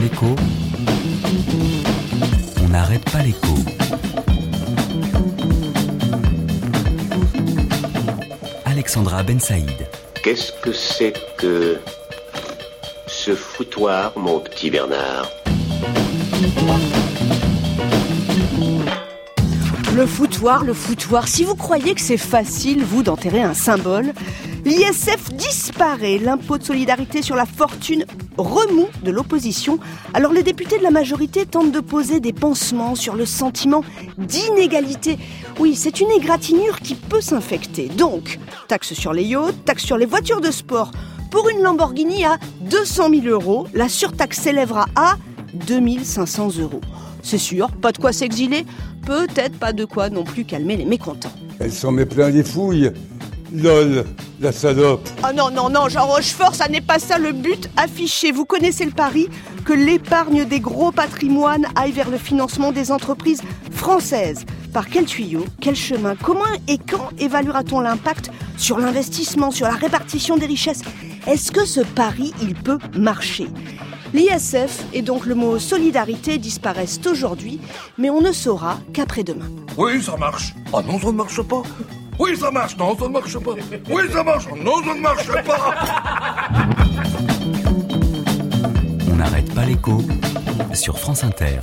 l'écho. On n'arrête pas l'écho. Alexandra Ben Saïd. Qu'est-ce que c'est que ce foutoir, mon petit Bernard? Le foutoir, le foutoir. Si vous croyez que c'est facile, vous, d'enterrer un symbole, l'ISF disparaît. L'impôt de solidarité sur la fortune remous de l'opposition. Alors les députés de la majorité tentent de poser des pansements sur le sentiment d'inégalité. Oui, c'est une égratignure qui peut s'infecter. Donc, taxe sur les yachts, taxe sur les voitures de sport. Pour une Lamborghini à 200 000 euros, la surtaxe s'élèvera à 2500 euros. C'est sûr, pas de quoi s'exiler, peut-être pas de quoi non plus calmer les mécontents. Elle s'en met plein les fouilles. Lol, la salope. Ah non, non, non, Jean Rochefort, ça n'est pas ça le but affiché. Vous connaissez le pari que l'épargne des gros patrimoines aille vers le financement des entreprises françaises. Par quel tuyau, quel chemin, comment et quand évaluera-t-on l'impact sur l'investissement, sur la répartition des richesses? Est-ce que ce pari, il peut marcher? L'ISF et donc le mot solidarité disparaissent aujourd'hui, mais on ne saura qu'après-demain. Oui, ça marche. Ah non, ça ne marche pas. Oui, ça marche. Non, ça ne marche pas. Oui, ça marche. Non, ça ne marche pas. On n'arrête pas l'écho sur France Inter.